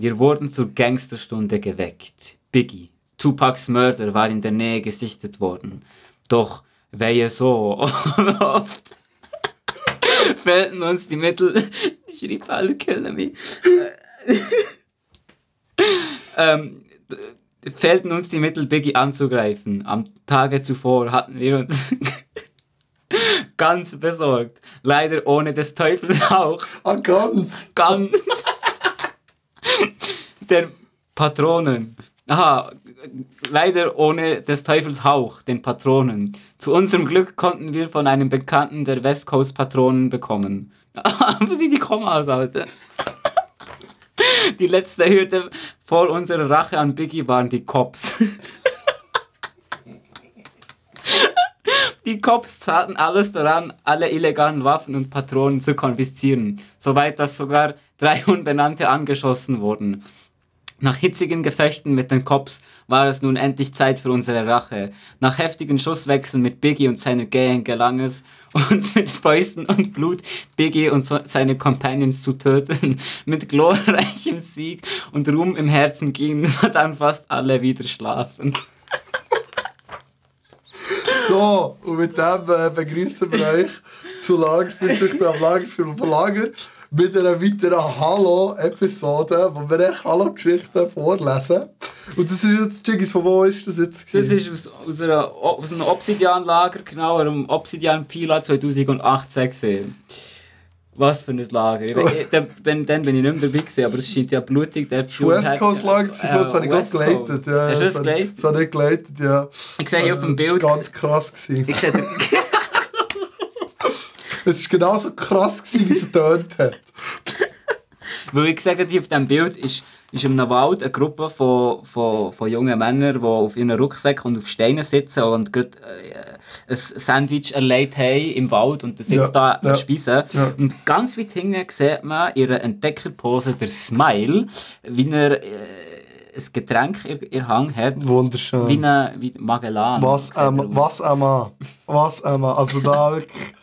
Wir wurden zur Gangsterstunde geweckt. Biggie, Tupacs Mörder, war in der Nähe gesichtet worden. Doch wehe so oft fehlten uns die Mittel. Ich schrieb alle killen mich. ähm, fehlten uns die Mittel, Biggie anzugreifen. Am Tage zuvor hatten wir uns ganz besorgt. Leider ohne des Teufels Hauch. Ah, ganz. Ganz. Den Patronen. Aha, leider ohne des Teufels Hauch, den Patronen. Zu unserem Glück konnten wir von einem Bekannten der West Coast Patronen bekommen. Aber sie die Kommas, Alter. Die letzte Hürde vor unserer Rache an Biggie waren die Cops. Die Cops zahlten alles daran, alle illegalen Waffen und Patronen zu konfiszieren, soweit dass sogar drei Unbenannte angeschossen wurden. Nach hitzigen Gefechten mit den Cops war es nun endlich Zeit für unsere Rache. Nach heftigen Schusswechseln mit Biggie und seiner Gang gelang es, uns mit Fäusten und Blut Biggie und so seine Companions zu töten. Mit glorreichem Sieg und Ruhm im Herzen gingen so dann fast alle wieder schlafen. So, und mit dem äh, begrüßen wir euch zu Lagergeschichte am Lagerfilm von Lager mit einer weiteren Hallo-Episode, wo wir echt Hallo-Geschichten vorlesen. Und das ist jetzt, Jiggis, von wo ist das jetzt? Das ist aus, aus, einer, aus einem Obsidian-Lager, genau, einem Obsidian Pila 2018 gesehen. Was für ein Lager. Ich, ich, dann, dann bin ich nicht mehr dabei gewesen, aber es scheint ja blutig. Der Das West Coast Lager, das habe ich gerade geleitet. Ja, Hast du das geleitet? Das habe ich geleitet, ja. Ich sehe hier auf dem Das Bild... war ganz krass. Gewesen. Ich sehe, Es war genauso krass, gewesen, wie es getönt hat. weil ich sage auf diesem Bild ist, ist in einem Wald eine Gruppe von, von, von jungen Männern, die auf ihren Rucksäcken und auf Steinen sitzen und gerade äh, ein Sandwich erlebt haben im Wald und sitzt Ja, da ja, verspeisen. ja. Und ganz weit hinten sieht man ihre Entdeckerpose, der Smile, wie er äh, ein Getränk in ihr Hang hat. Wunderschön. Wie eine wie Magellan. Was, er ähm, was einmal. Was. Also da wirklich.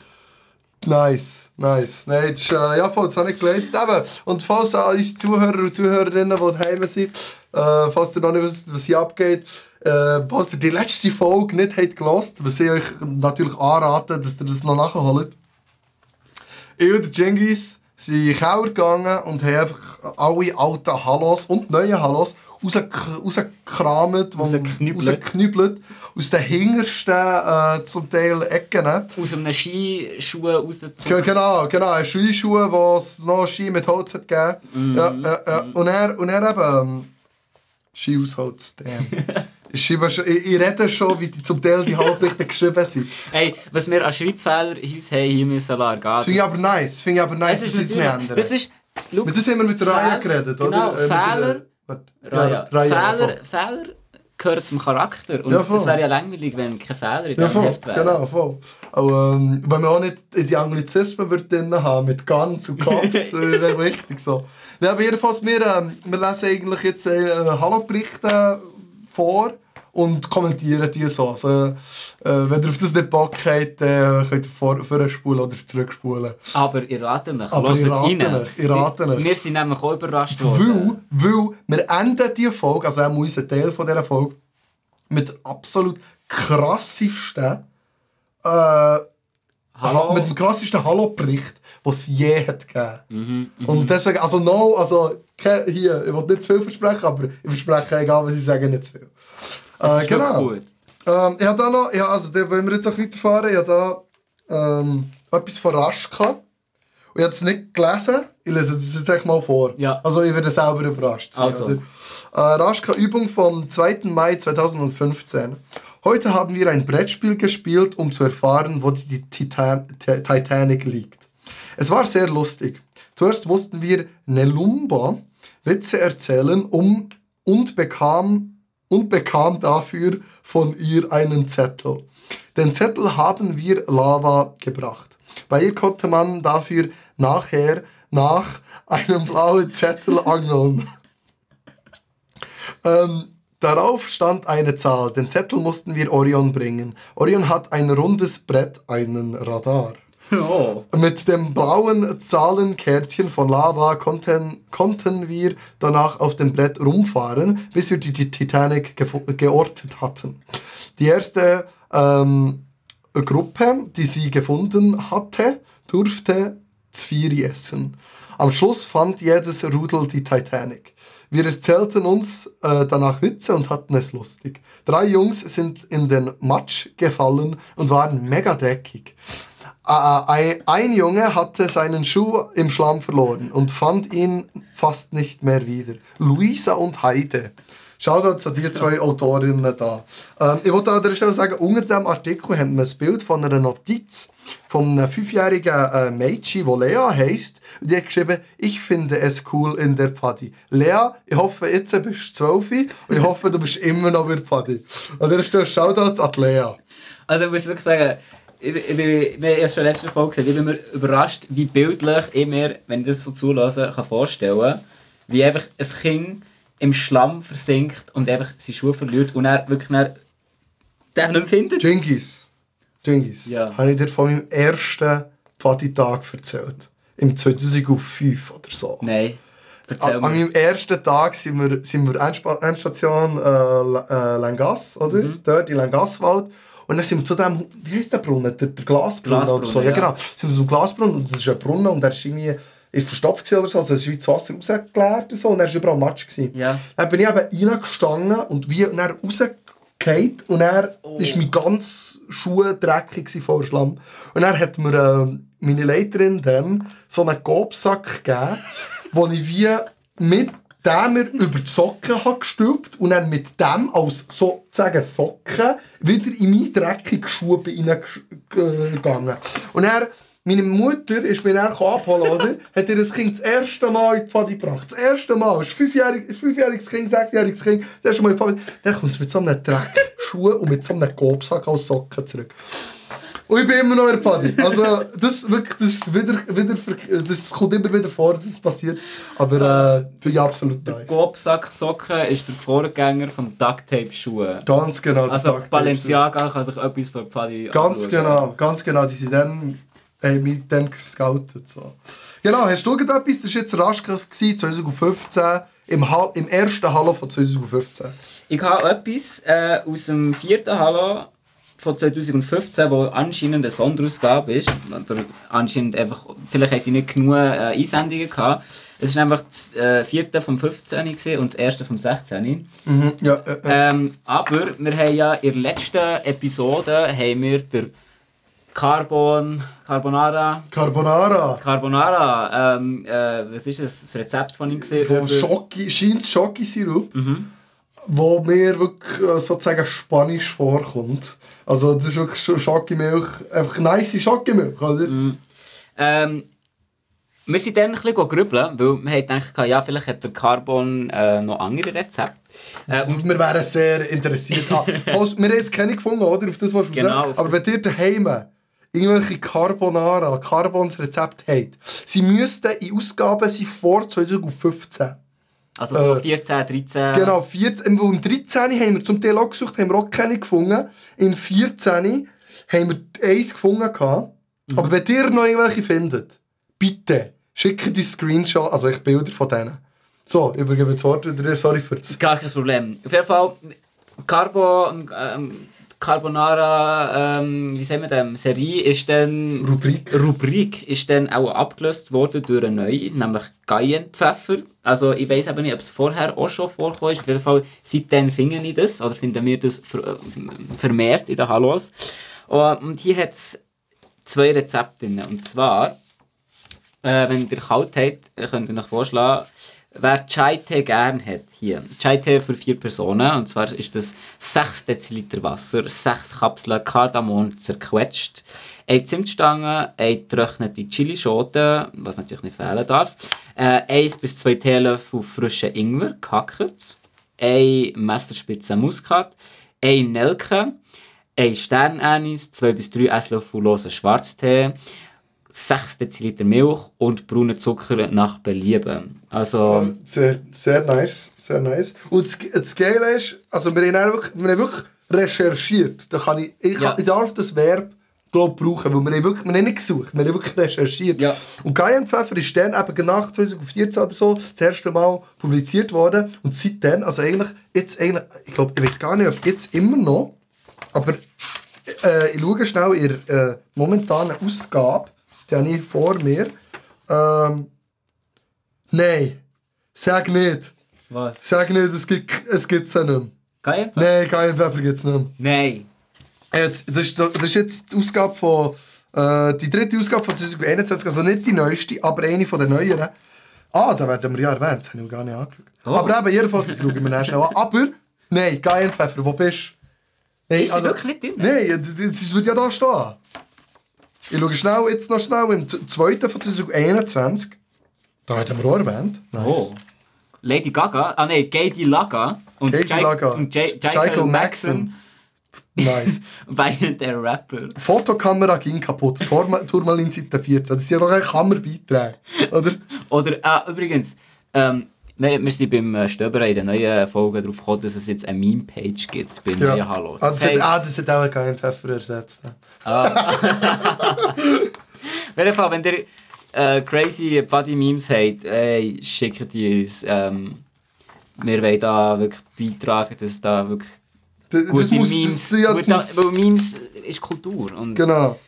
Nice, nice. Nein, das ist, äh, ja, voll, das habe ich geleitet. Eben, und falls unsere Zuhörer und Zuhörerinnen, die daheim sind, äh, falls ihr noch nicht wisst, was hier abgeht, äh, falls ihr die letzte Folge nicht habt gelost, was ich euch natürlich anrate, dass ihr das noch nachholt. Ich und der Jengis sind in den Keller gegangen und haben einfach alle alten Hallos und neue Hallos rausgek- rausgekramt, Rausgeknüppelt. aus den hintersten äh, zum Teil Ecken. Aus einem Skischuh rausgezogen. Ge- Genau, genau. Skischuhe, wo es noch Ski mit Holz hat gegeben. Ja, ja, ja. Und er, und er eben... ähm, Ski aus Holz, damn. ich, ich, rede schon, wie die, zum Teil die Halbberichte geschrieben sind. Hey, was wir an Schreibfehler in uns haben, hier müssen lassen. Das finde ich aber nice. Das finde ich aber nice, Es dass ist sie es nicht ändern. Das ist... Mit das haben wir mit Raya geredet, genau, oder? Äh, Fehler-. Raya. Ja, Raya, Fehler. Fehler gehören zum Charakter. Und Ja, es wäre ja langweilig, wenn keine Fehler in Ja, diesem voll, Heft wären. genau, voll. Aber, ähm, wenn man auch nicht die Anglizismen drin haben, mit Guns und Cops, äh, wäre wichtig so. Ja, aber jedenfalls, wir, ähm, wir lesen eigentlich jetzt äh, Hallo-Berichte vor und kommentieren die so. Also, äh, wenn ihr auf das nicht Bock habt, äh, könnt ihr vor, vorspulen oder zurückspulen. Aber ihr ratet nicht. Aber Hört ich rate rein. nicht, ich rate nicht. Wir sind nämlich auch überrascht worden. Weil, weil wir enden diese Folge, also auch unser Teil von dieser Folge, mit absolut krassesten äh, Hallo? mit dem krassesten Hallo-Bericht, den es je hat gegeben. Mhm, Und deswegen, also no, also hier, ich will nicht zu viel versprechen, aber ich verspreche, egal was ich sage, nicht zu viel. Das Äh, ist genau. gut. Ähm, ich habe da noch, ja, also da wollen wir jetzt noch weiterfahren, ich habe da ähm, etwas von Raschka. Und ich habe es nicht gelesen, ich lese das jetzt echt mal vor. Ja. Also ich werde selber überrascht sein. Also. Äh, Raschka-Übung vom 2. Mai 2015. Heute haben wir ein Brettspiel gespielt, um zu erfahren, wo die Titan Ti- Titanic liegt. Es war sehr lustig. Zuerst mussten wir Nelumba Witze erzählen um, und, bekam, und bekam dafür von ihr einen Zettel. Den Zettel haben wir Lava gebracht. Bei ihr konnte man dafür nachher nach einem blauen Zettel angeln. Ähm, darauf stand eine Zahl. Den Zettel mussten wir Orion bringen. Orion hat ein rundes Brett, einen Radar. Oh. Mit dem blauen Zahlenkärtchen von Lava konnten, konnten wir danach auf dem Brett rumfahren, bis wir die Titanic geortet hatten. Die erste ähm, Gruppe, die sie gefunden hatte, durfte Zwiebeln essen. Am Schluss fand jedes Rudel die Titanic. Wir erzählten uns äh, danach Witze und hatten es lustig. Drei Jungs sind in den Matsch gefallen und waren mega dreckig. Äh, ein, ein Junge hatte seinen Schuh im Schlamm verloren und fand ihn fast nicht mehr wieder. Luisa und Heide. Shoutouts an die zwei Autorinnen da. Ähm, ich wollte an der Stelle sagen, unter diesem Artikel haben wir ein Bild von einer Notiz von einem fünfjährigen äh, Mädchen, das Lea heisst. Die hat geschrieben, ich finde es cool in der Pfadi. Lea, ich hoffe, jetzt bist du 12 und ich hoffe, du bist immer noch in der Pfadi. An der Stelle Shoutouts an die Lea. Also ich muss wirklich sagen, ich, ich, ich, haben es schon in der letzten Folge gesagt, ich bin mir überrascht, wie bildlich ich mir, wenn ich das so zulasse, kann vorstellen wie einfach ein Kind im Schlamm versinkt und einfach seine Schuhe verliert und er wirklich dann, den nicht mehr findet. Genghis. Genghis. Ja. Habe ich dir von meinem ersten Pfadi-Tag erzählt. Im 2005 oder so. Nein, An, an meinem ersten Tag sind wir, sind wir Endstation äh, äh, Langas, oder? Mhm. Dort in Langaswald. Und dann sind wir zu dem, wie heißt der Brunnen? Der, der Glasbrunnen, oder Glasbrunnen, so. Ja, ja. genau. Sind wir zum Glasbrunnen und das ist ein Brunnen und der ist irgendwie ist verstopft oder so. Also es ist wie das Wasser rausgeleert und so und er war überall Matsch. Gewesen. Ja. Dann bin ich eben reingestanden und wie und dann rausgefallen und er Oh. ist mein ganz Schuhe dreckig voller Schlamm. Und dann hat mir äh, meine Leiterin dann so einen Gobsack gegeben, wo ich wie mit dem mir über die Socken habe gestülpt und dann mit dem als sozusagen Socken wieder in meine dreckigen Schuhe reingegangen. Und er meine Mutter ist mir dann abholen, oder? Hat ihr das Kind das erste Mal in die Pfadi gebracht. Das erste Mal. Es ist ein fünfjährig- ein fünfjähriges Kind, sechsjähriges Kind. Das erste Mal in die Pfadi. Dann kommt es mit so einem Dreckschuh und mit so einem Gobsack als Socken zurück. Und ich bin immer noch in der Pfadi. Also, das, wirklich, das, ist wieder, wieder, das kommt immer wieder vor, dass es passiert. Aber äh, finde ich absolut nice. Gobsack Socken ist der Vorgänger vom Duct Tape Schuhe. Ganz genau. der Also. Balenciaga kann sich etwas für die Pfadi Ganz anschauen. genau, ganz genau. Die sind dann, haben mich dann gescoutet. So. Genau, hast du irgendetwas? Das war jetzt Raschka 2015, im, Hall, im ersten Hallo von 2015. Ich habe etwas äh, aus dem vierten Hallo von 2015, wo anscheinend eine Sonderausgabe ist. Oder anscheinend einfach, vielleicht haben sie nicht genug äh, Einsendungen gehabt. Es war einfach das äh, vierte vom 15. gewesen und das erste vom 16. Mhm, ja, äh, äh. Ähm, aber wir haben ja in der letzten Episode haben wir der Carbon, Carbonara, Carbonara. Carbonara, ähm, äh, was ist das, das Rezept von ihm gesehen? Von Schoki, Scheins Schoki-Sirup, wo mir wirklich äh, sozusagen Spanisch vorkommt. Also, das ist wirklich Sch- Schokimilch, einfach nice Schokimilch, oder? Ähm, wir sind dann ein bisschen grübeln, weil wir gedacht, ja, vielleicht hat der Carbon äh, noch andere Rezepte. Äh, und wir wären sehr interessiert. Ah, falls, wir haben jetzt keine gefunden, oder? Auf das, was du Genau, auf Aber wenn ihr daheim irgendwelche Carbonara, Carbons Rezept habt, sie müssten in Ausgaben sein vor 2015. also so äh, 14, 13. Genau, 14, im im 13 haben wir zum Teil auch gesucht, haben wir auch keine gefunden. Im 14 haben wir eins gefunden. gehabt. Mhm. Aber wenn ihr noch irgendwelche findet, bitte schickt die Screenshot, also ich Bilder von denen. So, ich übergebe das Wort wieder dir, sorry für das. Gar kein Problem. Auf jeden Fall, Carbon, ähm, Carbonara, ähm, wie sagen wir das, Serie ist dann... Rubrik. Rubrik ist dann auch abgelöst worden durch eine neue, nämlich Cayennepfeffer. Also ich weiß aber nicht, ob es vorher auch schon ist. Auf jeden Fall, seitdem finden ich das, oder finden wir das ver vermehrt in den Hallos. Und hier hat es zwei Rezepte drin. Und zwar, äh, wenn ihr kalt habt, könnt ihr euch vorschlagen, wer Chai-Tee gern hat, hier. Chai-Tee für vier Personen. Und zwar ist das 6 Deziliter Wasser, 6 Kapseln Kardamom zerquetscht, eine Zimtstange, eine getrocknete Chilischote, was natürlich nicht fehlen darf, äh, 1 bis 2 Teelöffel frischen Ingwer, gehackt, eine Messerspitze Muskat, eine Nelke, ein Sternanis, 2 bis 3 Esslöffel losen Schwarztee, 6 Deziliter Milch und braunen Zucker nach Belieben. Also, Sehr, sehr nice, sehr nice. Und das, das Geile ist, also wir haben, wirklich, wir haben wirklich recherchiert. Da kann ich, ich, Ja. ich darf das Verb glaub, brauchen, weil wir haben wirklich, wir haben nicht gesucht, wir haben wirklich recherchiert. Ja. Und Cayennepfeffer ist dann eben nach 2014 oder so das erste Mal publiziert worden und seitdem, also eigentlich, jetzt eigentlich, ich glaube, ich weiß gar nicht, ob jetzt immer noch, aber äh, ich schaue schnell in der äh, momentanen Ausgabe, die habe ich vor mir. Ähm, nein, sag nicht. Was? Sag nicht, es gibt es gibt's ja nicht mehr. Geil? Nein, Cayennepfeffer gibt es nicht mehr. Nein. Jetzt, das, ist, das ist jetzt die Ausgabe von, äh, die dritte Ausgabe von 2021, also nicht die neueste, aber eine von den neueren. Ah, da werden wir ja erwähnt, das habe ich gar nicht angeschaut. Oh. Aber eben, jedenfalls, das schauen wir dann schnell an. Aber, nein, Cayennepfeffer, wo bist du? Nein, Ist sie wirklich nicht drin? Nein, das würde ja da stehen. Ich schaue schnell, jetzt noch schnell im zweiten von 2021. Da werden wir auch erwähnt. Nice. Oh. Lady Gaga, ah nein, Katie Laga und Michael Maxon. Maxon Nice. weinen der Rapper. Fotokamera ging kaputt. Turma- Turmalin Seite 14. Das sind ja doch eigentlich Hammerbeiträge. Oder? Oder, ah, übrigens, ähm, wir, wir sind beim äh, Stöbern in der neuen Folge darauf gekommen, dass es jetzt eine Meme-Page gibt beim Ja. Hallo. Ah, das, hat, ah, das hat auch keinen Pfeffer ersetzt. auf jeden Fall, wenn ihr äh, crazy funny Memes habt, ey, schickt die uns. Ähm, wir wollen da wirklich beitragen, dass da wirklich Das, gute das muss, Memes... das, ja, das muss, weil Memes ist Kultur und genau.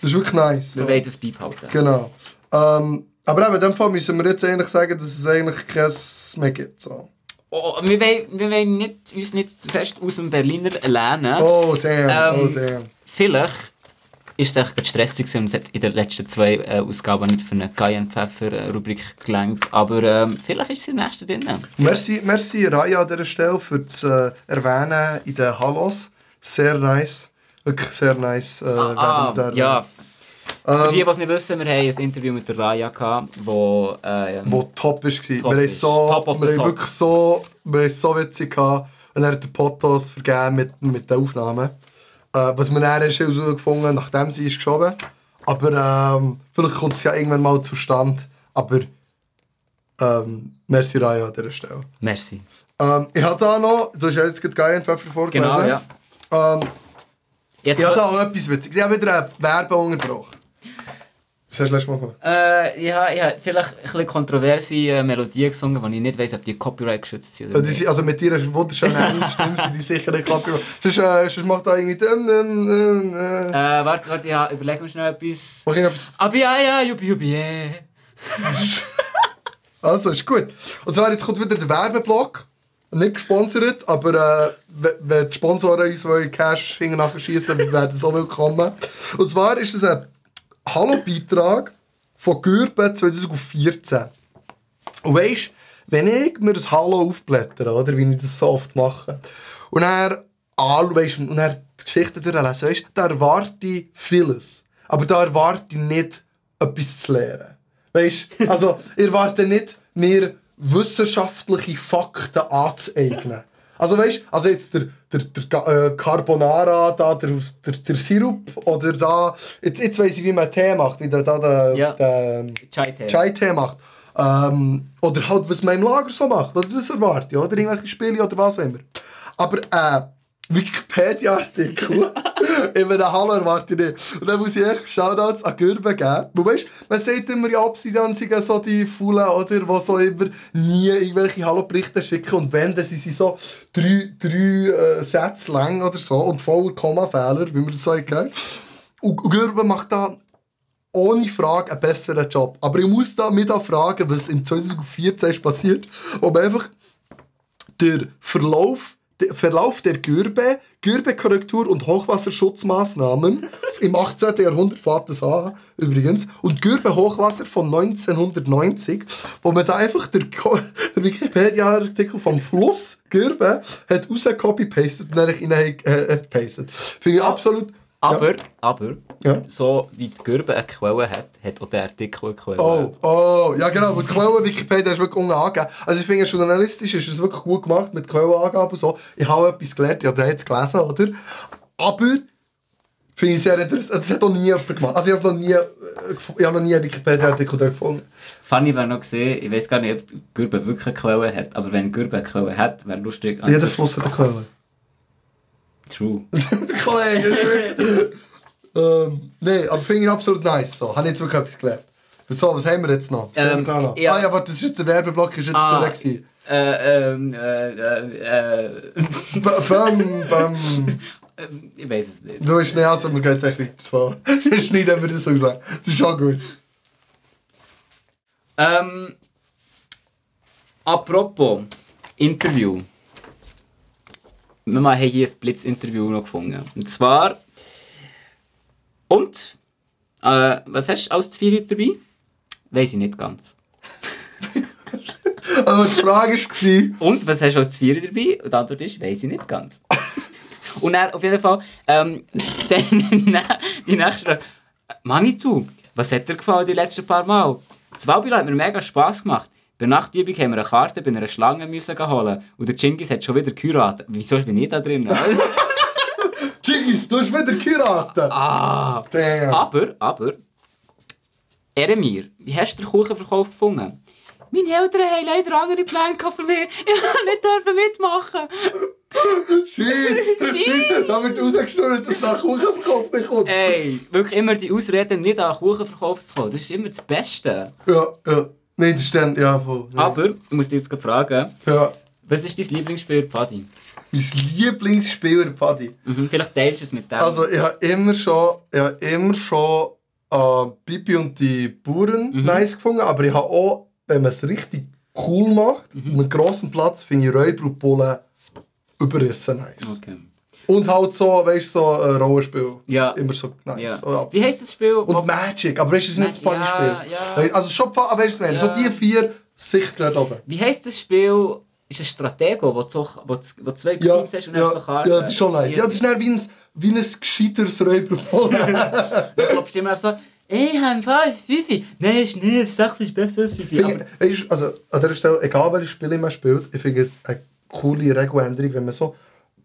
Das ist wirklich nice. wir So. wollen das beibehalten. Genau. Ähm, aber eben, in dem Fall müssen wir jetzt eigentlich sagen, dass es eigentlich kein mehr gibt. So. Oh, wir wollen, wir wollen nicht, uns nicht zu fest aus dem Berliner lernen. Oh, damn. oh, Ähm, damn. Vielleicht ist es echt stressig gewesen es hat in den letzten zwei äh, Ausgaben nicht für eine Cayenne-Pfeffer-Rubrik gelangt. Aber ähm, vielleicht ist sie in der nächsten drin. Merci, merci Raya an dieser Stelle für das äh, Erwähnen in den Hallos. Sehr nice. Wirklich sehr nice. Äh, Ah, da ja. Für die, die es nicht wissen, wir haben ein Interview mit der Raya gehabt, wo... Äh, wo top war. Wir Top haben, ist. so, Top wir the haben top. wirklich so, wir haben so witzig gehabt. Und er hat den Potos vergeben mit, mit den Aufnahmen. Äh, was wir dann erst herausgefunden nachdem sie ist geschoben. Aber ähm, vielleicht kommt es ja irgendwann mal zustande. Aber ähm, merci Raya an dieser Stelle. merci. Ähm, ich habe da noch, du hast ja jetzt gerade Guy Pfeffer vorgelesen. Genau, ja. Ähm, ich habe da auch etwas Witziges. Ich habe wieder eine Werbung unterbrochen. Was hast du letztes Mal gemacht? äh, ich habe ich habe vielleicht ein bisschen kontroverse äh, Melodie gesungen, wo ich nicht weiss, ob die Copyright geschützt sind. Also, die also mit ihrer wunderschönen Englischstimme sind die sicher nicht Copyright. Sonst, äh, sonst macht da irgendwie... Ähm, äh. Äh, warte, warte, ja, überleg mir schnell etwas. Mach irgendetwas... Aber ja, ja, jubi, jubi, yeah. Also, ist gut. Und zwar, jetzt kommt wieder der Werbeblock. Nicht gesponsert, aber äh, wenn- die Sponsoren uns wollen Cash hinten nachher schiessen, werden sie so willkommen. Und zwar ist das ein Hallo-Beitrag von Gürben 2014. Und weisst, wenn ich mir das Hallo aufblättere, oder, wie ich das so oft mache, und er weisst, und er die Geschichte durchlesen, weisst, da erwarte ich vieles. Aber da erwarte ich nicht, etwas zu lernen. Weisst, also, ich erwarte nicht, mir wissenschaftliche Fakten anzueignen. Also weißt also jetzt der, der, der äh, Carbonara, da, der, der, der Sirup oder da, jetzt, jetzt weiss ich, wie man Tee macht, wie der da der, Ja. der Chai-Tee. Chai-Tee macht. Ähm, oder halt, was im Lager so macht. Oder das erwarte ich, oder irgendwelche Spiele oder was auch immer. Aber äh, Wikipedia-Artikel in einem Hallo erwarte ich nicht. Und dann muss ich echt Shoutouts an Gürben geben. Du weißt, man sagt immer, ja, Obsidian sind so die Faulen, oder, die so immer nie irgendwelche Hallo-Berichte schicken. Und wenn, dann sind sie so drei, drei äh, Sätze lang oder so und voller Kommafehler, wie man das so kennt. Und und Gürben macht da ohne Frage einen besseren Job. Aber ich muss da mit fragen, was im 2014 ist passiert, man einfach der Verlauf, Verlauf der Gürbe, Gürbekorrektur und Hochwasserschutzmaßnahmen im 18. Jahrhundert das an, übrigens, und Gürbe-Hochwasser von 1990, wo man da einfach der, der Wikipedia-Artikel vom Fluss Gürbe hat rausgecopy-pastet und dann in äh, äh, pastet. Finde ich absolut... Aber, aber, Ja. so wie die Gürbe eine Quelle hat, hat auch der Artikel eine Quelle. Oh, oh, ja genau, die Quellen Wikipedia ist wirklich unten angegeben. Also ich finde, journalistisch ist es wirklich gut gemacht mit Quellenangaben und so. Ich habe etwas gelernt, ich habe das jetzt gelesen, oder? Aber, finde ich sehr interessant, das hat auch nie jemand gemacht. Also ich habe noch nie, äh, ich habe noch nie einen Wikipedia-Artikel gefunden. Funny wäre noch gesehen, ich weiß gar nicht, ob Gürbe wirklich eine Quelle hat, aber wenn Gürbe eine Quelle hat, wäre lustig. Jeder Fluss hat eine Quelle. True. Kollege, wirklich... Ähm, nee, aber finde ich absolut nice. So. Habe ich jetzt wirklich etwas gelernt. So, was haben wir jetzt noch? Was wir da noch? ja. Ah ja, warte, das ist jetzt der Werbeblock, ist jetzt Ah. durch. gewesen. Äh, ähm, äh, äh, Bam, bam. ich weiß es nicht. Du bist nicht also, wir gehen jetzt echt weiter. So. Schneiden wir das so gesagt. Das ist schon gut. Ähm, apropos Interview. Wir haben hier ein Blitz-Interview noch gefunden. Und zwar. Und? Äh, was hast du als Zvieri dabei? Weiß ich nicht ganz. Aber die Frage war, Und was hast du als Zvieri dabei? Und die Antwort ist, weiß ich nicht ganz. Und dann auf jeden Fall, ähm, dann, die nächste Frage. Manitou, was hat dir gefallen die letzten paar Mal? Das Waldbüro hat mir mega Spass gemacht. Bei der Nachtübung haben wir eine Karte bei einer Schlange müssen holen. Und der Chingis hat schon wieder geheiratet. Wieso bin ich da drin? Jiggis, du hast wieder geheiratet. ah. Damn. Aber, aber, Eremir, wie hast du den Kuchenverkauf gefunden? Meine Eltern haben leider andere Pläne für mich. Ich durfte nicht mitmachen. Shit, shit, da wird rausgeschnurrt, dass nach Kuchen verkauft nicht kommt. Ey, wirklich immer die Ausreden, nicht an Kuchenverkauf zu kommen. Das ist immer das Beste. Ja, ja. Nein, das stimmt, ja, voll. Ja. Aber, ich muss dich jetzt fragen, ja. was ist dein Lieblingsspiel, Paddy? Mein Lieblingsspieler, Paddy. Mhm, vielleicht teilst du es mit dem. Also, ich habe immer schon, ich habe immer schon äh, Bibi und die Bauern Mhm. nice gefunden, aber ich habe auch, wenn man es richtig cool macht, Mhm. mit grossem Platz, finde ich Räuber und Bullen überrissen nice. okay. Und halt so, weißt du, so ein Rollenspiel. Ja. Immer so nice. Ja. Oder- Wie heisst das Spiel? Und Magic, aber weißt du, es ist nicht das Magic, Partyspiel. ja, ja. Also schon, aber weißt du? Ja. so die vier sicher gerade oben. Wie heisst das Spiel? Ist es Stratego, wo du, so, wo, wo zwei Ja, Teams hast und ja, hast so Karten? ja, das ist schon nice. Ja, das ist dann wie ein, wie ein gescheiteres Räuberpollen. Du klopfst immer auf so, ich habe ein Fifi. Nein, ist nicht, das 6 ist besser als Fifi. Ich- Weißt du, also an dieser Stelle, egal welches Spiel man spielt, ich finde es eine coole Regeländerung, wenn man so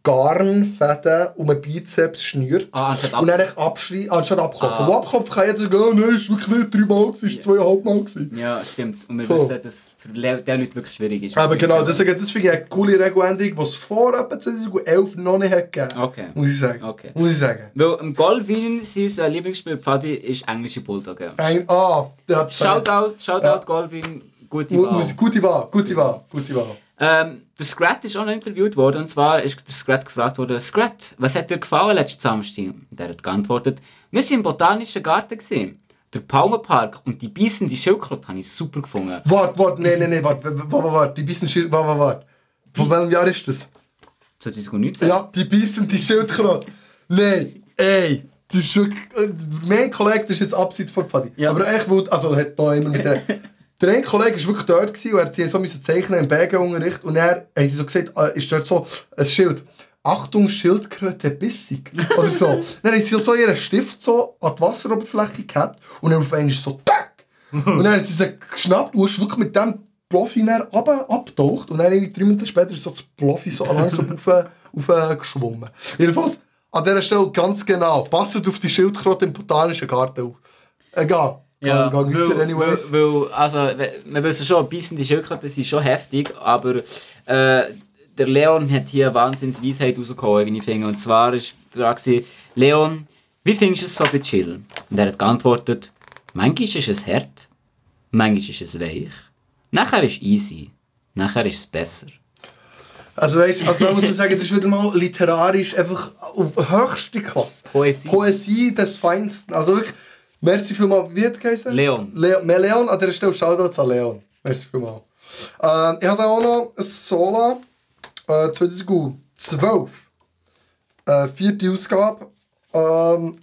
Garnfäden um einen Bizeps schnürt Ah, und dann abschrei- anstatt abklopfen. Ah. Wo abklopfen kann jeder sagen, oh, nein, es war wirklich nicht dreimal, es war zweieinhalb Mal. Gewesen. Ja, stimmt. Und wir Voll. wissen, dass es für die Leute wirklich schwierig ist. Aber genau, deswegen, das finde ich eine coole Regeländerung, die es vor etwa 2011 noch nicht hat gegeben Okay. Muss ich sagen. Okay. Muss ich sagen. Weil im Golwin sein äh, Lieblingsspiel Paddy ist englische Bulldogge. Ein, ah, der hat Shoutout, Shoutout Ja. Golwin, gute Wahl. Gute Wahl, gute Wahl, gute Wahl. Ähm, der Scrat ist auch noch interviewt worden und zwar ist der Scrat gefragt worden, Scrat, was hat dir gefallen letzten Samstag? Und er hat geantwortet, wir waren im Botanischen Garten. Gewesen. Der Palmenpark und die beißende Schildkröte habe ich super gefunden. Warte, warte, nee, nee, nee, warte, warte, warte, die bissen Schild, warte, warte, warte. Von welchem Jahr ist das? 2019? Ja, die bissen die Schildkröte. Nein, ey, das ist wirklich, äh, mein Kollege, das ist jetzt abseits von Paddy. Ja. Aber echt, wo- also hat noch immer mit der... Der eine Kollege war wirklich dort gewesen, und er hat sie so müssen zeichnen im Bergenunterricht und er haben sie so gesagt, äh, ist dort so ein Schild. Achtung, Schildkröte bissig. Oder so. dann haben sie so ihren Stift so an die Wasseroberfläche gehabt und dann auf einmal so tack. Und dann hat sie sie geschnappt und ist wirklich mit dem Profi dann runter abgetaucht und dann irgendwie drei Minuten später ist so das Profi so langsam auf, auf geschwommen. Jedenfalls an dieser Stelle ganz genau, passet auf die Schildkröte im Botanischen Garten auf. Egal. Ja, Gang- gang weil, anyways. weil, weil, also, wir wissen schon, beißende Schildkröten sind schon heftig, aber äh, der Leon hat hier eine Wahnsinnsweisheit rausgeholt, wie ich finde. Und zwar ist die Leon, wie findest du es so bei Chillen? Und er hat geantwortet, manchmal ist es hart, manchmal ist es weich, nachher ist es easy, nachher ist es besser. Also weißt, also da muss man sagen, das ist wieder mal literarisch einfach auf höchste Klasse. Poesie. Poesie des Feinsten. Also wirklich, merci vielmals. Wie hat er geheißen? Leon. Leon. Mehr Leon, an dieser Stelle Shoutouts an Leon. Merci vielmals. Ähm, ich hatte auch noch ein Sola äh, 2012. Äh, vierte Ausgabe. Ähm,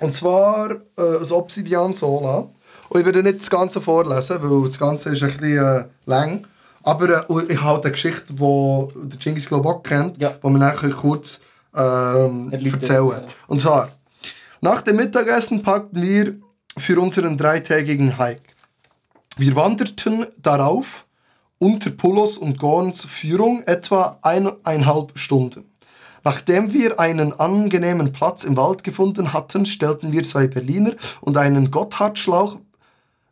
und zwar äh, ein Obsidian Sola. Und ich werde nicht das Ganze vorlesen, weil das Ganze ist ein bisschen äh, lang. Aber äh, ich habe eine Geschichte, die der Genghis auch kennt, Ja. die wir nachher kurz ähm, erzählen. ja. Und zwar, nach dem Mittagessen packten wir für unseren dreitägigen Hike. Wir wanderten darauf unter Pulos und Gorns Führung etwa eineinhalb Stunden. Nachdem wir einen angenehmen Platz im Wald gefunden hatten, stellten wir zwei Berliner und einen Gotthardschlauch,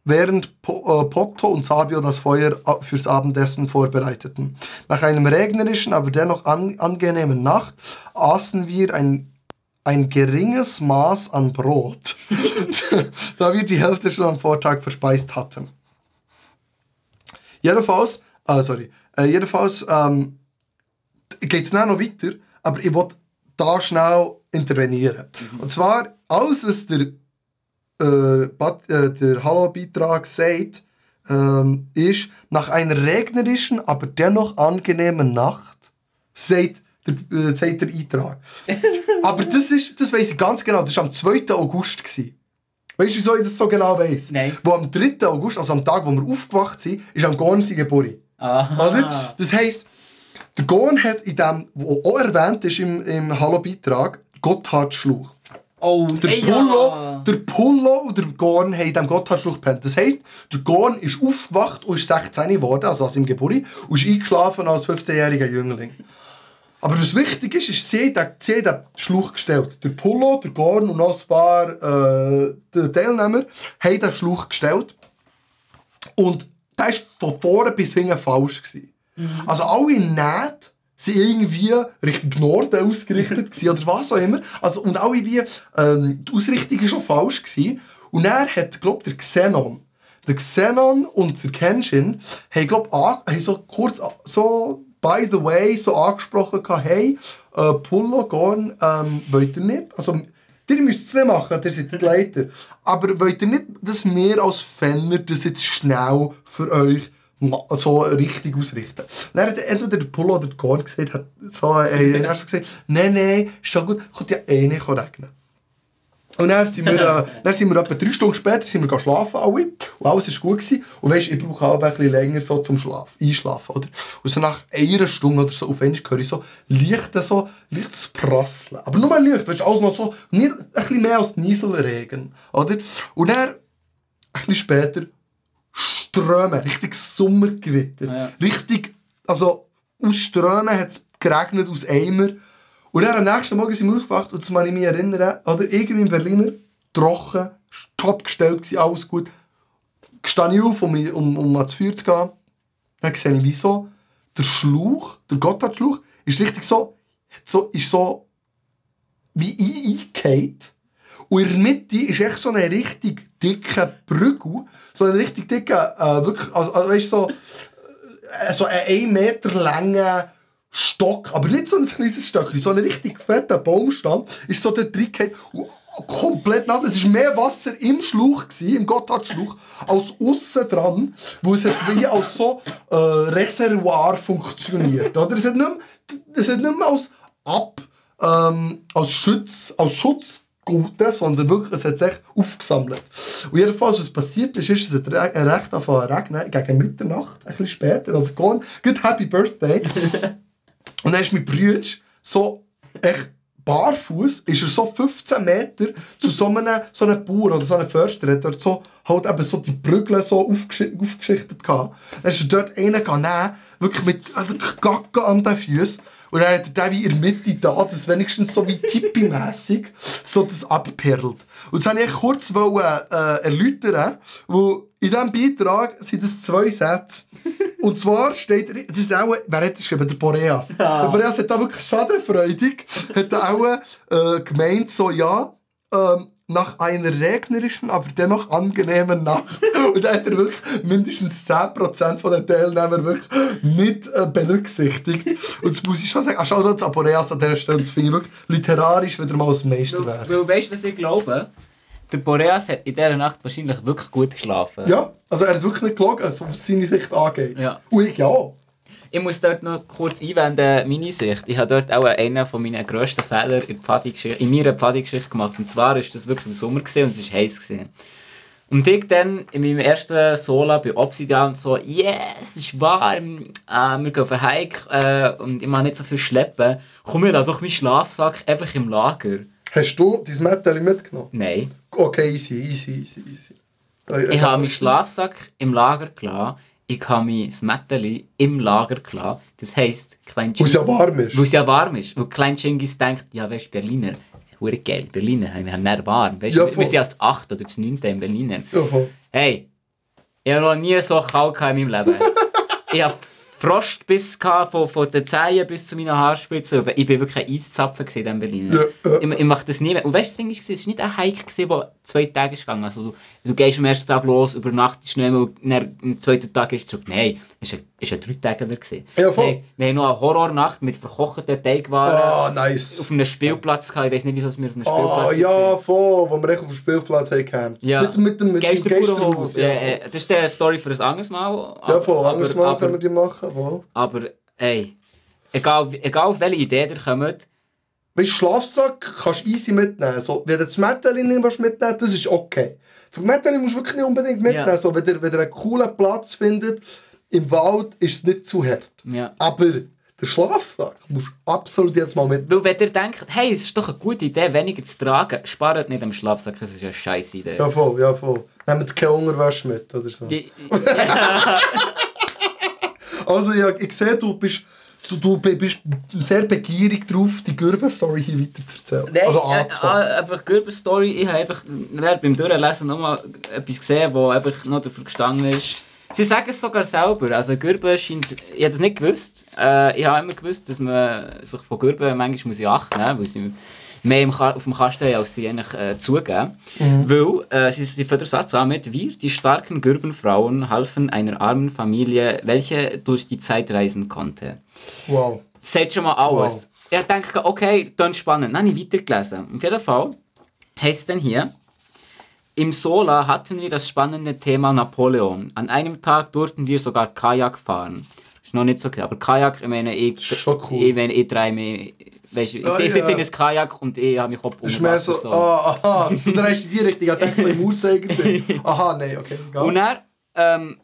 während Po- äh, Potto und Sabio das Feuer a- fürs Abendessen vorbereiteten. Nach einem regnerischen, aber dennoch an, angenehmen Nacht aßen wir ein ein geringes Maß an Brot, da wir die Hälfte schon am Vortag verspeist hatten. Jedenfalls, ah, sorry, äh, jedenfalls ähm, geht es noch weiter, aber ich wollte da schnell intervenieren. Mhm. Und zwar, alles, was der, äh, äh, der Hallo-Beitrag sagt, ähm, ist, nach einer regnerischen, aber dennoch angenehmen Nacht, sagt der, äh, sagt der Eintrag. aber das, ist, das weiss ich ganz genau, das war am 2. August. Gewesen. Weißt du, wieso ich das so genau weiss? Nein. Wo am 3. August, also am Tag, wo wir aufgewacht sind, ist am Gorn sein Geburt. Oder? Das heisst, der Gorn hat in dem, wo auch erwähnt ist im, im Hallo-Beitrag, Gotthardschluch. Oh, der ey, Pullo, ja. der Pullo und der Gorn haben in diesem Gotthardschluch gepennt. Das heisst, der Gorn ist aufgewacht und ist 16 geworden, also aus seinem Geburt, und ist eingeschlafen als 15-jähriger Jüngling. Aber was wichtig ist, ist, sie haben den Schluch gestellt. Der Pullo, der Gorn und noch ein paar äh, Teilnehmer haben den Schluch gestellt. Und der war von vorne bis hinten falsch. Gewesen. Mhm. Also alle Nähte sind irgendwie Richtung Norden ausgerichtet gewesen, oder was auch immer. Also, und alle wie, ähm, die Ausrichtung war schon falsch. Gewesen. Und er hat, glaube der Xenon, der Xenon und der Kenshin haben, glaube haben so kurz so by the way so angesprochen hey, äh, Pullo, Gorn, ähm, wollt ihr nicht? Also, ihr müsst es nicht machen, ihr seid die Leiter. Aber wollt ihr nicht, dass wir als Fenner das jetzt schnell für euch so richtig ausrichten. Dann hat entweder der Pullo oder der Gorn gesagt, hat so, äh, er hat gesagt, nein, nein, ist schon gut, kommt ja eh nicht regnen. Und dann sind wir, äh, dann sind wir etwa drei Stunden später sind wir schlafen alle. Und alles war gut. Gewesen. Und weißt, ich brauche auch ein bisschen länger so zum Schlafen, einschlafen. Oder? Und so nach einer Stunde oder so auf einmal höre ich so leicht so, leichtes Prasseln. Aber nur mal leicht, weißt, alles noch so, nicht ein bisschen mehr als Nieselregen. Oder? Und dann, ein bisschen später, Ströme, richtig Sommergewitter. Ja. Richtig, also aus Strömen hat es geregnet, aus Eimer. Und dann am nächsten Morgen sind wir aufgewacht und kann ich mich erinnern, oder irgendwie in Berliner, trocken, top gestellt alles gut. Stehe ich auf, um, um, um ans Feuer zu gehen. Dann sehe ich, wieso der Schluch, der Gotthardschluch, ist richtig so, so, ist so wie eingeht. Und in der Mitte ist echt so eine richtig dicke Brücke, so ein richtig dicker, äh, wirklich, also, also weißt, so, äh, so ein 1 Meter langer Stock, aber nicht so ein kleines Stöckchen, so ein richtig fetter Baumstamm, ist so dort drin komplett nass. Es war mehr Wasser im Schluch, gewesen, im Gotthardschluch, als außen dran, wo es wie als so äh, Reservoir funktioniert. Oder? Es hat nicht mehr, es hat nicht mehr als Ab, ähm, als Schutz, als Schutz Gute, sondern wirklich, es hat sich aufgesammelt. Und jedenfalls, was passiert ist, ist, es hat recht angefangen zu regnen, gegen Mitternacht, ein bisschen später, also gone, good happy birthday. Und dann ist mein Bruder so echt barfuß, ist er so 15 Meter zu so einem, so einem Bauer oder so einem Förster, hat dort so, halt eben so die Brügel so aufgesch aufgeschichtet gehabt. Dann ist er dort rein wirklich mit also an den Füßen. Und dann hat er wie in der Mitte da, das wenigstens so wie Tippi-mässig so das abperlt. Und das wollte ich kurz wollen, äh, erläutern, wo in diesem Beitrag sind es zwei Sätze. Und zwar steht, das ist auch, wer hat das geschrieben? Der Boreas. Ja. Der Boreas hat da wirklich schadenfreudig, hat auch äh, gemeint, so, ja, ähm, nach einer regnerischen, aber dennoch angenehmen Nacht. Und da hat er wirklich mindestens 10% von den Teilnehmern wirklich nicht äh, berücksichtigt. Und das muss ich schon sagen, ah, schau das Aporeas an dieser Stelle, das finde ich wirklich literarisch wieder mal das Meisterwerk. Weil, weil weißt du, was ich glaube? Der Boreas hat in dieser Nacht wahrscheinlich wirklich gut geschlafen. Ja, also er hat wirklich nicht gelogen, was seine Sicht angeht. Ja. Und ich ja. Ich muss dort noch kurz einwenden, meine Sicht. Ich habe dort auch einen von meinen grössten Fehler in, in meiner Pfadigeschichte gemacht. Und zwar war das wirklich im Sommer und es war heiß. Gewesen. Und ich dann in meinem ersten Sola bei Obsidian so, yes, es ist warm, äh, wir gehen auf einen Hike äh, und ich mache nicht so viel schleppen. Komm mir da doch meinen Schlafsack einfach im Lager. Hast du dein Mädchen mitgenommen? Nein. Okay, easy, easy, easy, easy. Ich, ich habe meinen Schlafsack im Lager gelassen ich habe mein Mätteli im Lager gelassen. Das heisst, Klein es ja warm ist. Wo es ja warm ist. Wo Klein Chingis denkt, ja, weißt du, Berliner, hure geil, Berliner, wir haben nicht warm. Weißt, ja, wir, wir sind als 8 oder als 9 in Berliner. Ja, voll. Hey, ich habe noch nie so kalt in meinem Leben. ich habe Frostbiss von, von den Zehen bis zu meinen Haarspitzen. Ich bin wirklich ein Eiszapfen in Berlin. Ja. Ich, ich mache das nie mehr. Und weißt du, das Ding ist, es war nicht ein Hike, gewesen, der zwei Tage ist gegangen. Also du, du gehst am ersten Tag los, übernachtest schnell und dann am zweiten Tag gehst du zurück. Nein, es war ein, es war ein Dreitäger. gewesen. Ja, voll. Wir, wir haben noch eine Horrornacht mit verkochten Teigwaren Ah, nice. auf einem Spielplatz gehabt. Ich weiß nicht, wieso wir auf einem Ah, Spielplatz ja, waren. voll, wo wir echt auf dem Spielplatz haben. Ja. Mit, mit mit dem. Geisterhaus. Ja, Ja, äh, das ist eine Story für ein anderes Mal. ja voll, anders mal aber, können wir die machen. Voll. aber ey, egal, egal auf welche Idee ihr kommt, Weißt Schlafsack kannst du easy mitnehmen. So, wenn du das Metalli nicht willst mitnehmen das ist okay. Für Metalli musst du wirklich nicht unbedingt mitnehmen. Ja. So, wenn, ihr, wenn ihr einen coolen Platz findet, im Wald ist es nicht zu hart. ja. Aber der Schlafsack musst du absolut jetzt mal mitnehmen. Weil wenn ihr denkt, hey, es ist doch eine gute Idee, weniger zu tragen, spart nicht am Schlafsack, das ist eine scheiß Idee. Ja, voll, ja, voll. Nehmt keine Unterwäsche mit oder so. Ich- Also, ja, ich sehe, du bist, du, du bist sehr begierig darauf, die Gürben-Story hier weiter zu erzählen. Nein, also äh, anzufangen. äh, einfach Gürber Story. Ich habe einfach beim Durchlesen nochmal etwas gesehen, wo einfach noch dafür gestanden ist. Sie sagen es sogar selber. Also Gürben scheint... Ich habe das nicht gewusst. Äh, ich habe immer gewusst, dass man sich von Gürben manchmal muss in Acht nehmen muss, weil sie mehr auf dem Kasten haben, als sie eigentlich äh, zugeben. Weil äh, sie, sie fängt den Satz an mit «Wir, die starken Gürbenfrauen, halfen einer armen Familie, welche durch die Zeit reisen konnte.» Wow. sagt schon mal alles. Wow. Ich denke, okay, dann spannend. Dann habe ich weitergelesen. Auf jeden Fall heißt es dann hier, im Sola hatten wir das spannende Thema Napoleon. An einem Tag durften wir sogar Kajak fahren. Ist noch nicht so klar, aber Kajak, ich meine, ich, schon cool. ich meine, ich drehe mich, weißt du, ich Ah, sitze ja. in einem Kajak und ich habe mich Kopf unter mehr Wasser. so, ah, aha, du drehst in die Richtung, ich dachte, beim Uhrzeiger sind. Aha, nein, okay, egal. Und er, ähm,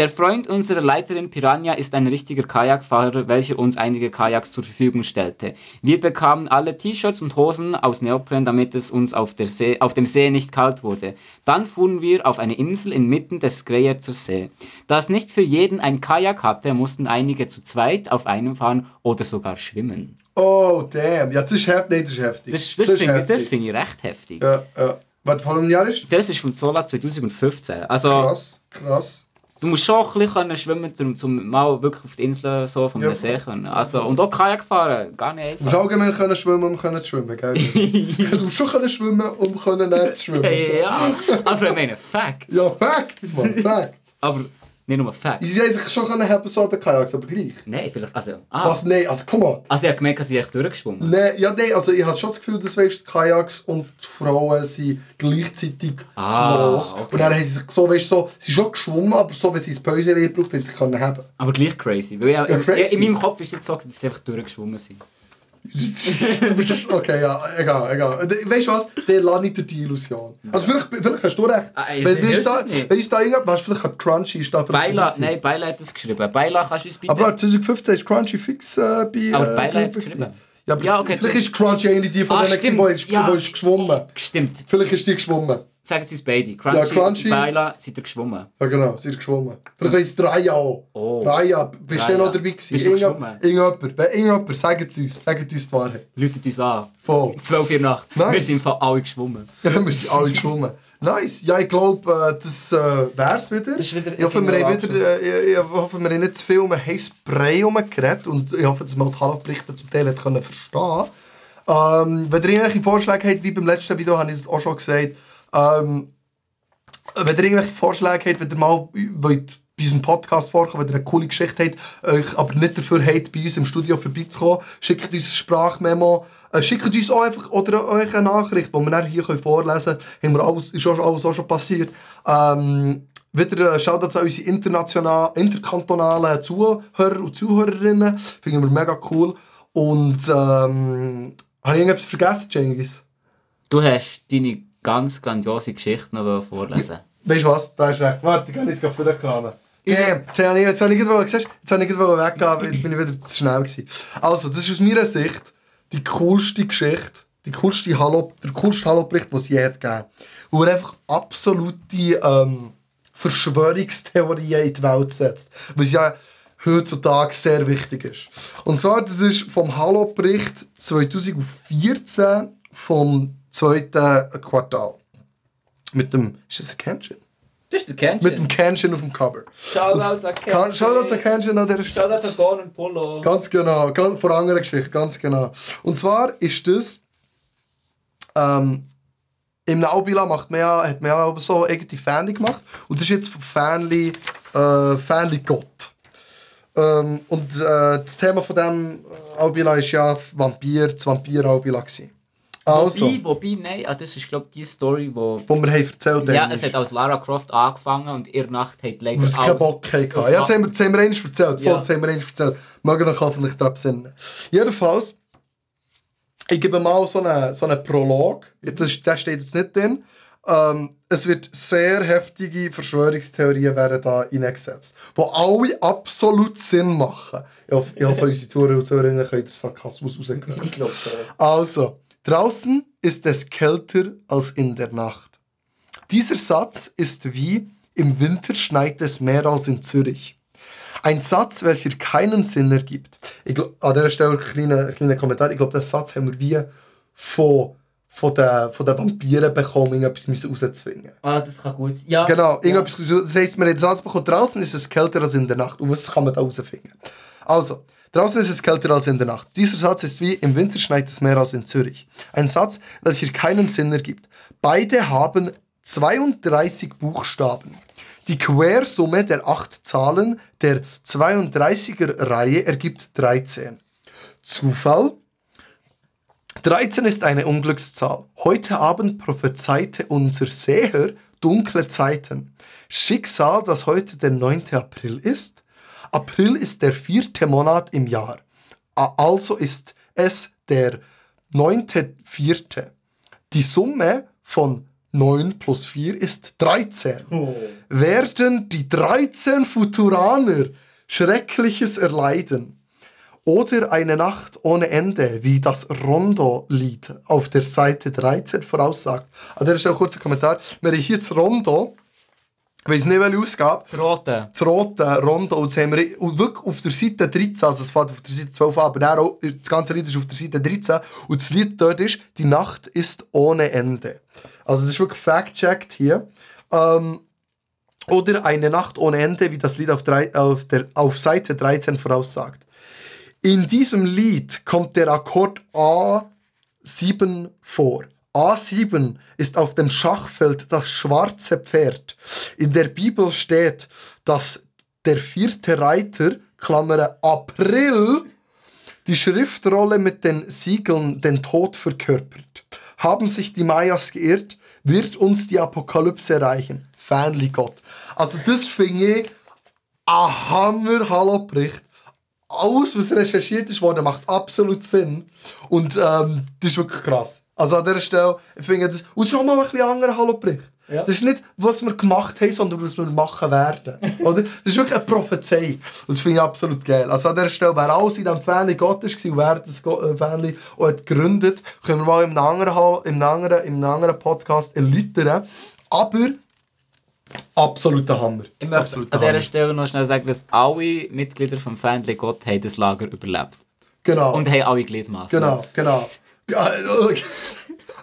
der Freund unserer Leiterin Piranha ist ein richtiger Kajakfahrer, welcher uns einige Kajaks zur Verfügung stellte. Wir bekamen alle T-Shirts und Hosen aus Neopren, damit es uns auf, See, auf dem See nicht kalt wurde. Dann fuhren wir auf eine Insel inmitten des Greyerzer See. Da es nicht für jeden ein Kajak hatte, mussten einige zu zweit auf einem fahren oder sogar schwimmen. Oh, damn. Ja, das ist heftig. Nein, das ist heftig. Das, das, finde, ich- das finde ich recht heftig. Ja, ja. Warte, von einem Jahr ist das? Das ist von Zola 2015. Also, Krass, krass. Du musst schon ein bisschen können schwimmen, um, um mal wirklich auf die Insel so von Ja. See können. Also, und auch Kajak fahren, gar nicht Du musst einfach. allgemein können schwimmen, um können zu schwimmen, gell? du musst schon können schwimmen, um können nicht zu schwimmen. so. ja, also ich meine, Facts. Ja, Facts, man, Facts. Aber nicht nur Facts. Sie haben sich schon können helfen, so an den Kajaks, aber gleich. Nein, vielleicht, also, ah. Was? Nein, also, komm on. Also ich habe gemerkt, dass ich echt durchgeschwommen Nein, ja, nein, also ich habe schon das Gefühl, dass weißt, die Kajaks und die Frauen sind gleichzeitig Ah, los. okay. Und dann haben sie sich so, weißt, so, sie sind schon geschwommen, aber so, wenn sie das Päuschen gebraucht haben, sie können haben. Aber gleich crazy. Weil ich, Ja, crazy. in meinem Kopf ist es so, dass sie einfach durchgeschwommen sind. Du bist okay, ja, egal, egal. Weißt du was? Der ich dir die Illusion. Also vielleicht, vielleicht hast du recht. Ah, ich wenn es da, es nicht. wenn es da irgendwas, weißt, vielleicht hat Crunchy ist da Beila, nein, Beila hat das geschrieben. Beila kannst du uns bitte... Aber 2015 ist Crunchy fix äh, bei. Aber äh, Beila bei- hat's geschrieben. Ja, aber Ja, okay. vielleicht ist Crunchy eine die von Ah, denen, die ist, Ja. die ist geschwommen. Stimmt. Vielleicht ist die geschwommen. Sagen Sie uns beide. Crunchy, Ja, Crunchy- und Beila sind ihr geschwommen. Ja genau, sie ist geschwommen. Vielleicht weiss Raya auch. Oh. Raya, bist du noch dabei gewesen? Bist du geschwommen? Irgendjemand, irgendjemand, sagt es uns, sagt uns die Wahrheit. Läutet uns an. Voll. 12 Uhr Nacht. Nice. Wir sind alle geschwommen. Ja, wir sind alle geschwommen. Nice. Ja, ich glaube, äh, das äh, wär's wieder. Das ist wieder ich, hoffe, wir haben wieder äh, ich hoffe, wir haben nicht zu viel um einen heißen Brei herumgeredet und ich hoffe, dass man die Halbberichte zum Teil hat können verstehen ähm, Wenn ihr irgendwelche Vorschläge habt, wie beim letzten Video, habe ich es auch schon gesagt, ähm, wenn ihr irgendwelche Vorschläge habt, wenn ihr mal wollt, bei unserem Podcast vorkommen, wenn ihr eine coole Geschichte habt, euch aber nicht dafür habt, bei uns im Studio vorbeizukommen, schickt uns ein Sprachmemo, äh, schickt uns auch einfach oder euch eine Nachricht, die wir dann hier vorlesen können. Wir alles, ist auch, alles auch schon passiert. Ähm, wieder äh, schaut an unsere interkantonalen Zuhörer und Zuhörerinnen. Finden wir mega cool. Und ähm, habe ich irgendetwas vergessen, Cengiz? Du hast deine ganz grandiose Geschichte noch vorlesen. Weißt du was? Da ist recht. Warte, ich kann jetzt gerade vorkramen. Damn, jetzt habe ich, jetzt habe ich gerade siehst jetzt habe ich weggehen, aber jetzt bin ich wieder zu schnell gewesen. Also, das ist aus meiner Sicht die coolste Geschichte, die coolste Hallo, der coolste Hallo-Bericht, den es je hat gegeben. Wo er einfach absolute ähm, Verschwörungstheorien in die Welt setzt. Was ja heutzutage sehr wichtig ist. Und zwar, das ist vom Hallo-Bericht 2014 vom zweiten Quartal. Mit dem, ist das ein Kenshin? Das ist der Kenshin. Mit dem Kenshin auf dem Cover. Shoutouts an Kenshin. Shoutouts an Kenshin an dieser Stelle. Shoutouts an Gon und Polo. Ganz genau, ganz, vor anderen Geschichte, ganz genau. Und zwar ist das, ähm, im Naubila macht man ja, hat man ja auch so irgendwie Fanli gemacht. Und das ist jetzt von Fanli, äh, Fanli Gott. Ähm, und äh, das Thema von dem Aubila ist ja Vampir, das Vampir-Aubila gewesen. Also, Wobei, wobei, nein, ah, das ist glaube ich die Story, wo... wo wir haben erzählt Ja, haben, es ist, hat als Lara Croft angefangen und ihre Nacht hat leider sie keinen Bock hatten. Ja, das haben wir, das haben wir einmal erzählt. Voll, Ja. das haben wir einmal erzählt. Mögen euch hoffentlich daran besinnen. Jedenfalls, ich gebe mal so einen, so einen Prolog. Das, der steht jetzt nicht drin. Ähm, es wird sehr heftige Verschwörungstheorien werden da eingesetzt, wo alle absolut Sinn machen. Ich hoffe, ich hoffe unsere Zuhörer und Zuhörerinnen können den Sarkasmus rausgehören. Ich glaube, Also, draußen ist es kälter als in der Nacht. Dieser Satz ist wie im Winter schneit es mehr als in Zürich. Ein Satz, welcher keinen Sinn ergibt. Ich an dieser Stelle ein kleiner, kleiner Kommentar. Ich glaube, den Satz haben wir wie von, von den, von den Vampiren bekommen, irgendetwas müssen rauszwingen. Ah, das kann gut sein. Ja. Genau, irgendetwas, das heisst, man hat den Satz bekommen, draußen ist es kälter als in der Nacht. Und was kann man da rausfinden? Also, draußen ist es kälter als in der Nacht. Dieser Satz ist wie, im Winter schneit es mehr als in Zürich. Ein Satz, welcher keinen Sinn ergibt. Beide haben 32 Buchstaben. Die Quersumme der acht Zahlen der 32er-Reihe ergibt 13. Zufall? 13 ist eine Unglückszahl. Heute Abend prophezeite unser Seher dunkle Zeiten. Schicksal, dass heute der 9. April ist? April ist der vierte Monat im Jahr. Also ist es der 9.4. Die Summe von 9 plus 4 ist 13. Werden die 13 Futuraner Schreckliches erleiden? Oder eine Nacht ohne Ende, wie das Rondo-Lied auf der Seite 13 voraussagt. An der Stelle kurz ein Kommentar. Haben hier das Rondo, weiss nicht, welche Ausgabe, Das Rote. das rote Rondo, und das haben wir und wirklich auf der Seite 13, also es fängt auf der Seite 12 an, aber dann auch, das ganze Lied ist auf der Seite 13 und das Lied dort ist, die Nacht ist ohne Ende. Also es ist wirklich fact-checked hier. Ähm, oder eine Nacht ohne Ende, wie das Lied auf, drei, auf, der, auf Seite 13 voraussagt. In diesem Lied kommt der Akkord A7 vor. A7 ist auf dem Schachfeld das schwarze Pferd. In der Bibel steht, dass der vierte Reiter, Klammer April, die Schriftrolle mit den Siegeln den Tod verkörpert. Haben sich die Mayas geirrt, wird uns die Apokalypse erreichen. Fanli Gott. Also das finde ich ein Hammer-Hallo-Bericht. Alles, was recherchiert ist worden, macht absolut Sinn. Und ähm, das ist wirklich krass. Also an dieser Stelle, ich finde das... Und auch mal ein bisschen anderer Hallo-Bericht. Ja. Das ist nicht, was wir gemacht haben, sondern was wir machen werden. Oder? Das ist wirklich eine Prophezei. Und das finde ich absolut geil. Also an dieser Stelle, wer alles in diesem Family Gottes war und wer das äh, Family auch hat gegründet, können wir mal in einem anderen, Hall- in einem anderen, in einem anderen Podcast erläutern. Aber absoluter Hammer. Ich möchte Absoluter an dieser Hammer. Stelle noch schnell sagen, dass alle Mitglieder vom Family Gott haben das Lager überlebt. Genau. Und haben alle Gliedmaßen. Genau, genau. Ja,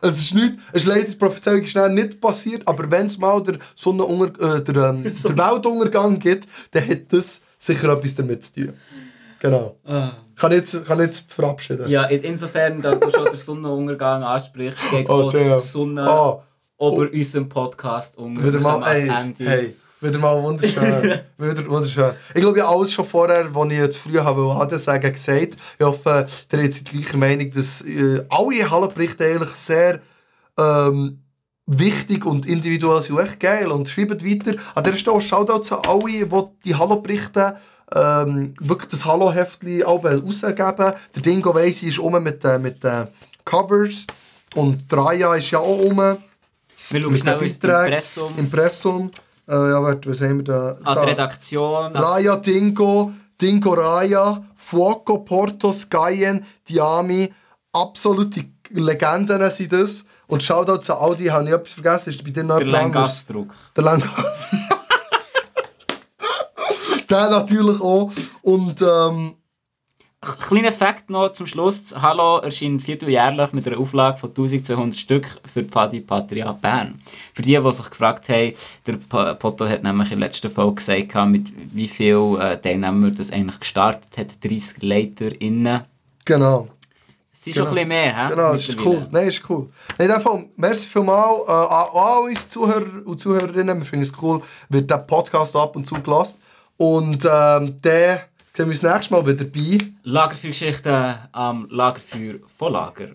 Es ist nicht, es ist leider die Prophezeiung ist schnell nicht passiert, aber wenn es mal der, Sonnenunger, äh, der, ähm, der Weltuntergang gibt, dann hat das sicher etwas damit zu tun. Genau. Ah. Kann ich jetzt, kann jetzt verabschieden? Ja, in- insofern, da du schon den Sonnenuntergang ansprichst, geht Oh, die Sonne Ah, über unserem Podcast unter. wieder mal, ey, Ende. hey, wieder mal wunderschön. wieder wunderschön. Ich glaube, ich habe alles schon vorher, was ich jetzt früher habe wollte sagen, gesagt. Ich hoffe, ihr seid die gleiche Meinung, dass äh, alle Hallenberichte eigentlich sehr ähm, wichtig und individuell sind. Echt geil. Und schreibt weiter. An dieser Stelle Shoutouts an alle, die die Hallo-Berichte ähm, wirklich das Hallo-Heftchen auch rausgeben Der Dingo weiss, ist um mit den mit, den Covers. Und Draya ist ja auch um. Wir schauen Mit Beiträgen. Impressum, Impressum. Äh, ja, warte, was haben wir da? an da. die Redaktion. Raya Dingo, Dingo Raya, Fuoco, Portos, Gayen, Diami. Absolute Legenden sind das. Und Shoutouts an all die, habe ich etwas vergessen? Ist bei dir noch Der? Langastruck. Der Langas. Der natürlich auch. Und ähm, Kleiner Fakt noch zum Schluss. Hallo erscheint vierteljährlich mit einer Auflage von 1200 Stück für die Pfadi Patria Bern. Für die, die sich gefragt haben, der Poto hat nämlich in der letzten Folge gesagt, mit wie vielen äh, Teilnehmern das eigentlich gestartet hat. 30 LeiterInnen. Genau. Es ist genau. schon ein bisschen mehr, hä? Genau, es ist cool. Nein, ist cool. In dem Fall, merci vielmals äh, an alle Zuhörer und Zuhörerinnen. Wir finden es cool, wird der Podcast ab und zu gelassen. Und ähm, der sehen wir uns nächstes Mal wieder bei Lagerfeuergeschichten am Lagerfeuer von Lager.